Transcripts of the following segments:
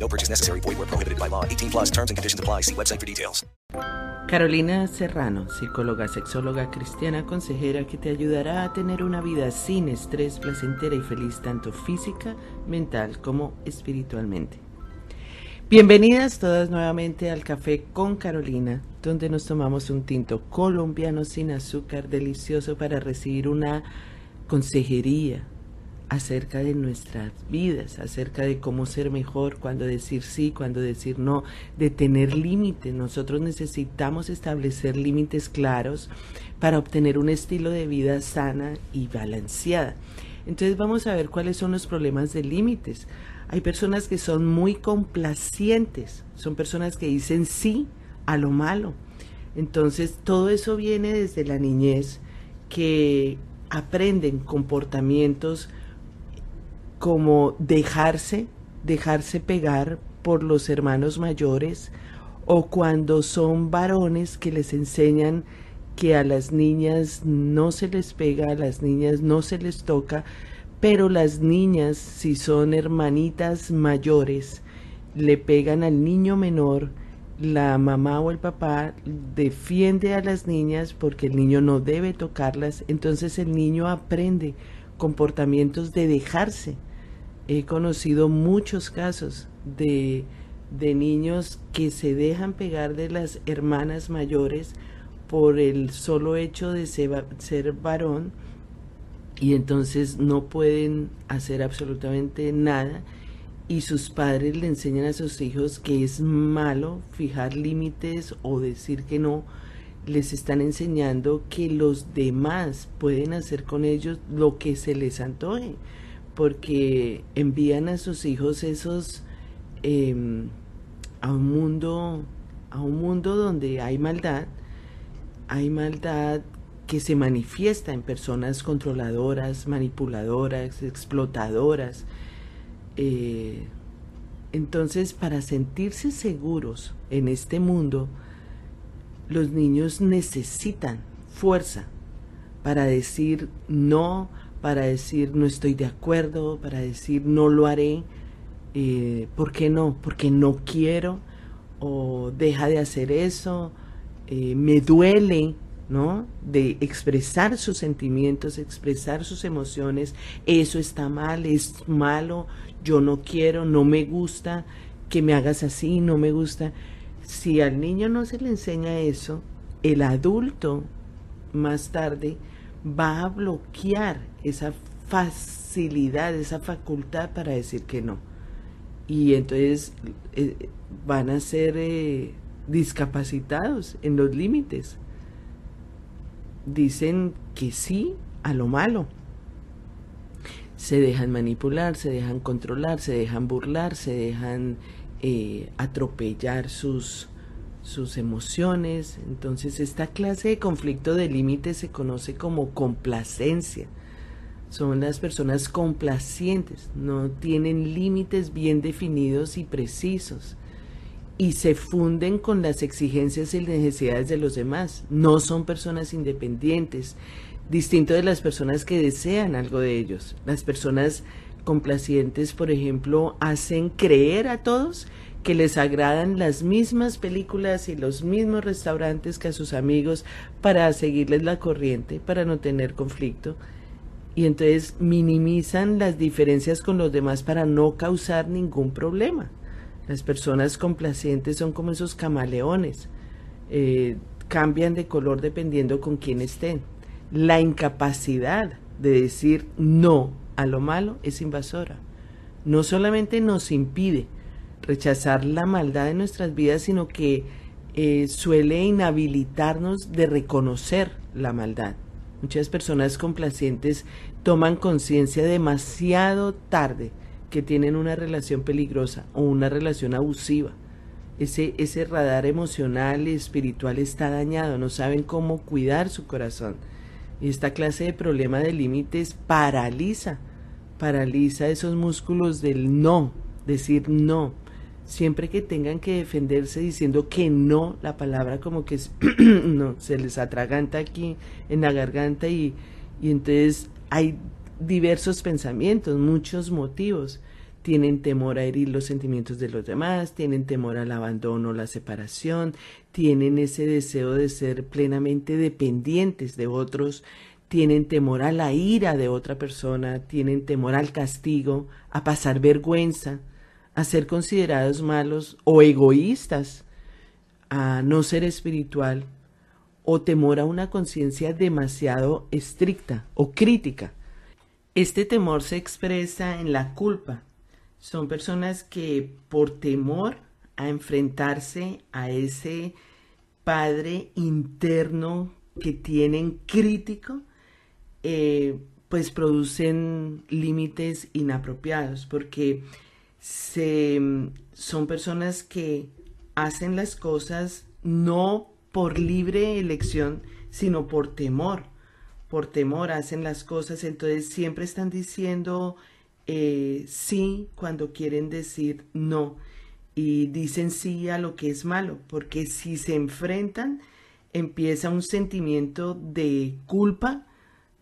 No purchase necessary. Where prohibited by law. 18 plus terms and conditions apply. See website for details. Carolina Serrano, psicóloga, sexóloga cristiana, consejera que te ayudará a tener una vida sin estrés, placentera y feliz tanto física, mental como espiritualmente. Bienvenidas todas nuevamente al Café con Carolina, donde nos tomamos un tinto colombiano sin azúcar delicioso para recibir una consejería acerca de nuestras vidas, acerca de cómo ser mejor, cuándo decir sí, cuándo decir no, de tener límites. Nosotros necesitamos establecer límites claros para obtener un estilo de vida sana y balanceada. Entonces vamos a ver cuáles son los problemas de límites. Hay personas que son muy complacientes, son personas que dicen sí a lo malo. Entonces todo eso viene desde la niñez, que aprenden comportamientos como dejarse, dejarse pegar por los hermanos mayores o cuando son varones que les enseñan que a las niñas no se les pega, a las niñas no se les toca, pero las niñas, si son hermanitas mayores, le pegan al niño menor, la mamá o el papá defiende a las niñas porque el niño no debe tocarlas, entonces el niño aprende comportamientos de dejarse he conocido muchos casos de, de niños que se dejan pegar de las hermanas mayores por el solo hecho de ser, ser varón y entonces no pueden hacer absolutamente nada y sus padres le enseñan a sus hijos que es malo fijar límites o decir que no, les están enseñando que los demás pueden hacer con ellos lo que se les antoje porque envían a sus hijos esos em, a un mundo a un mundo donde hay maldad hay maldad que se manifiesta en personas controladoras manipuladoras explotadoras eh, entonces para sentirse seguros en este mundo los niños necesitan fuerza para decir no para decir no estoy de acuerdo, para decir no lo haré. Eh, ¿Por qué no? Porque no quiero o deja de hacer eso, eh, me duele, ¿no? De expresar sus sentimientos, expresar sus emociones, eso está mal, es malo, yo no quiero, no me gusta, que me hagas así, no me gusta. Si al niño no se le enseña eso, el adulto más tarde va a bloquear esa facilidad, esa facultad para decir que no. Y entonces eh, van a ser eh, discapacitados en los límites. Dicen que sí a lo malo. Se dejan manipular, se dejan controlar, se dejan burlar, se dejan eh, atropellar sus, sus emociones. Entonces esta clase de conflicto de límites se conoce como complacencia. Son las personas complacientes, no tienen límites bien definidos y precisos y se funden con las exigencias y necesidades de los demás. No son personas independientes, distinto de las personas que desean algo de ellos. Las personas complacientes, por ejemplo, hacen creer a todos que les agradan las mismas películas y los mismos restaurantes que a sus amigos para seguirles la corriente, para no tener conflicto. Y entonces minimizan las diferencias con los demás para no causar ningún problema. Las personas complacientes son como esos camaleones, eh, cambian de color dependiendo con quién estén. La incapacidad de decir no a lo malo es invasora. No solamente nos impide rechazar la maldad de nuestras vidas, sino que eh, suele inhabilitarnos de reconocer la maldad. Muchas personas complacientes toman conciencia demasiado tarde que tienen una relación peligrosa o una relación abusiva. ese, ese radar emocional y espiritual está dañado, no saben cómo cuidar su corazón. Y esta clase de problema de límites paraliza, paraliza esos músculos del no, decir no. Siempre que tengan que defenderse diciendo que no, la palabra como que no, se les atraganta aquí en la garganta y, y entonces hay diversos pensamientos, muchos motivos. Tienen temor a herir los sentimientos de los demás, tienen temor al abandono, la separación, tienen ese deseo de ser plenamente dependientes de otros, tienen temor a la ira de otra persona, tienen temor al castigo, a pasar vergüenza, a ser considerados malos o egoístas, a no ser espiritual, o temor a una conciencia demasiado estricta o crítica. Este temor se expresa en la culpa. Son personas que por temor a enfrentarse a ese padre interno que tienen crítico, eh, pues producen límites inapropiados, porque se, son personas que hacen las cosas no por libre elección, sino por temor. Por temor hacen las cosas, entonces siempre están diciendo eh, sí cuando quieren decir no y dicen sí a lo que es malo, porque si se enfrentan empieza un sentimiento de culpa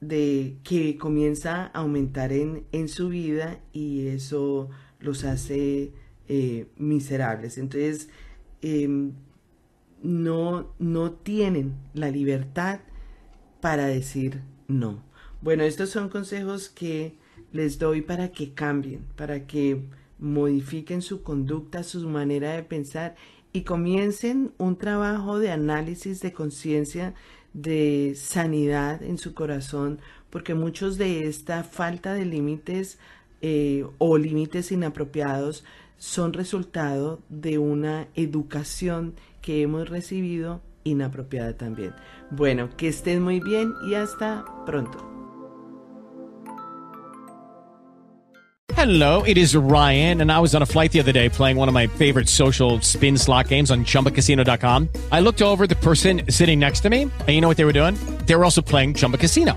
de que comienza a aumentar en, en su vida y eso los hace eh, miserables. Entonces, em, no, no tienen la libertad para decir no. Bueno, estos son consejos que les doy para que cambien, para que modifiquen su conducta, su manera de pensar y comiencen un trabajo de análisis de conciencia, de sanidad en su corazón, porque muchos de esta falta de límites eh, o límites inapropiados son resultado de una educación que hemos recibido inapropiada también. Bueno, que estén muy bien y hasta pronto. Hello, it is Ryan, and I was on a flight the other day playing one of my favorite social spin slot games on chumbacasino.com. I looked over the person sitting next to me, and you know what they were doing? They were also playing Chumba Casino.